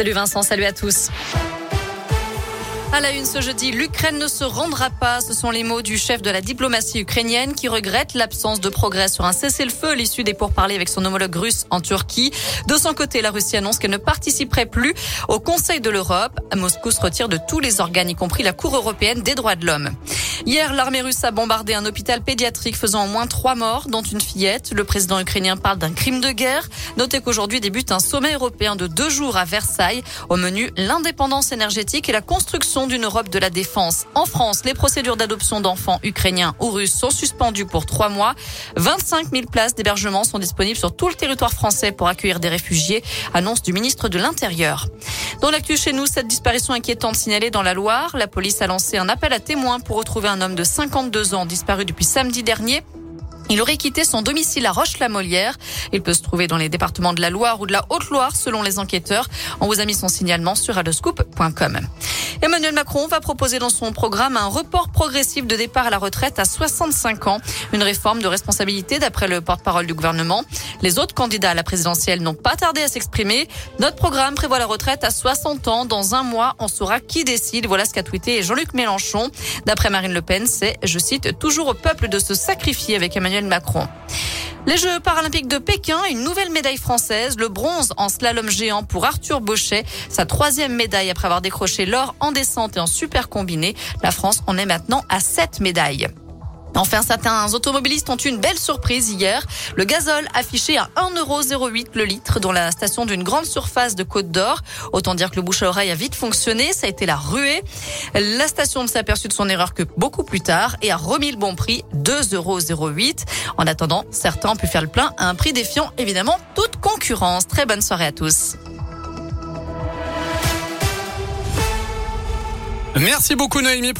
Salut Vincent, salut à tous. À la une ce jeudi, l'Ukraine ne se rendra pas. Ce sont les mots du chef de la diplomatie ukrainienne qui regrette l'absence de progrès sur un cessez-le-feu à l'issue des pourparlers avec son homologue russe en Turquie. De son côté, la Russie annonce qu'elle ne participerait plus au Conseil de l'Europe. Moscou se retire de tous les organes, y compris la Cour européenne des droits de l'homme. Hier, l'armée russe a bombardé un hôpital pédiatrique faisant au moins trois morts, dont une fillette. Le président ukrainien parle d'un crime de guerre. Notez qu'aujourd'hui débute un sommet européen de deux jours à Versailles. Au menu, l'indépendance énergétique et la construction d'une Europe de la défense. En France, les procédures d'adoption d'enfants ukrainiens ou russes sont suspendues pour trois mois. 25 000 places d'hébergement sont disponibles sur tout le territoire français pour accueillir des réfugiés, annonce du ministre de l'Intérieur. Dans l'actu chez nous, cette disparition inquiétante signalée dans la Loire, la police a lancé un appel à témoins pour retrouver un homme de 52 ans disparu depuis samedi dernier. Il aurait quitté son domicile à Roche-la-Molière. Il peut se trouver dans les départements de la Loire ou de la Haute-Loire selon les enquêteurs. On vous a mis son signalement sur adoscoop.com. Emmanuel Macron va proposer dans son programme un report progressif de départ à la retraite à 65 ans, une réforme de responsabilité d'après le porte-parole du gouvernement. Les autres candidats à la présidentielle n'ont pas tardé à s'exprimer. Notre programme prévoit la retraite à 60 ans. Dans un mois, on saura qui décide. Voilà ce qu'a tweeté Jean-Luc Mélenchon. D'après Marine Le Pen, c'est, je cite, toujours au peuple de se sacrifier avec Emmanuel Les Jeux paralympiques de Pékin, une nouvelle médaille française, le bronze en slalom géant pour Arthur Bauchet, sa troisième médaille après avoir décroché l'or en descente et en super combiné. La France en est maintenant à sept médailles. Enfin, certains automobilistes ont eu une belle surprise hier. Le gazole affiché à 1,08€ le litre dans la station d'une grande surface de Côte d'Or. Autant dire que le bouche à oreille a vite fonctionné. Ça a été la ruée. La station ne s'est aperçue de son erreur que beaucoup plus tard et a remis le bon prix 2,08€. En attendant, certains ont pu faire le plein à un prix défiant évidemment toute concurrence. Très bonne soirée à tous. Merci beaucoup Noémie.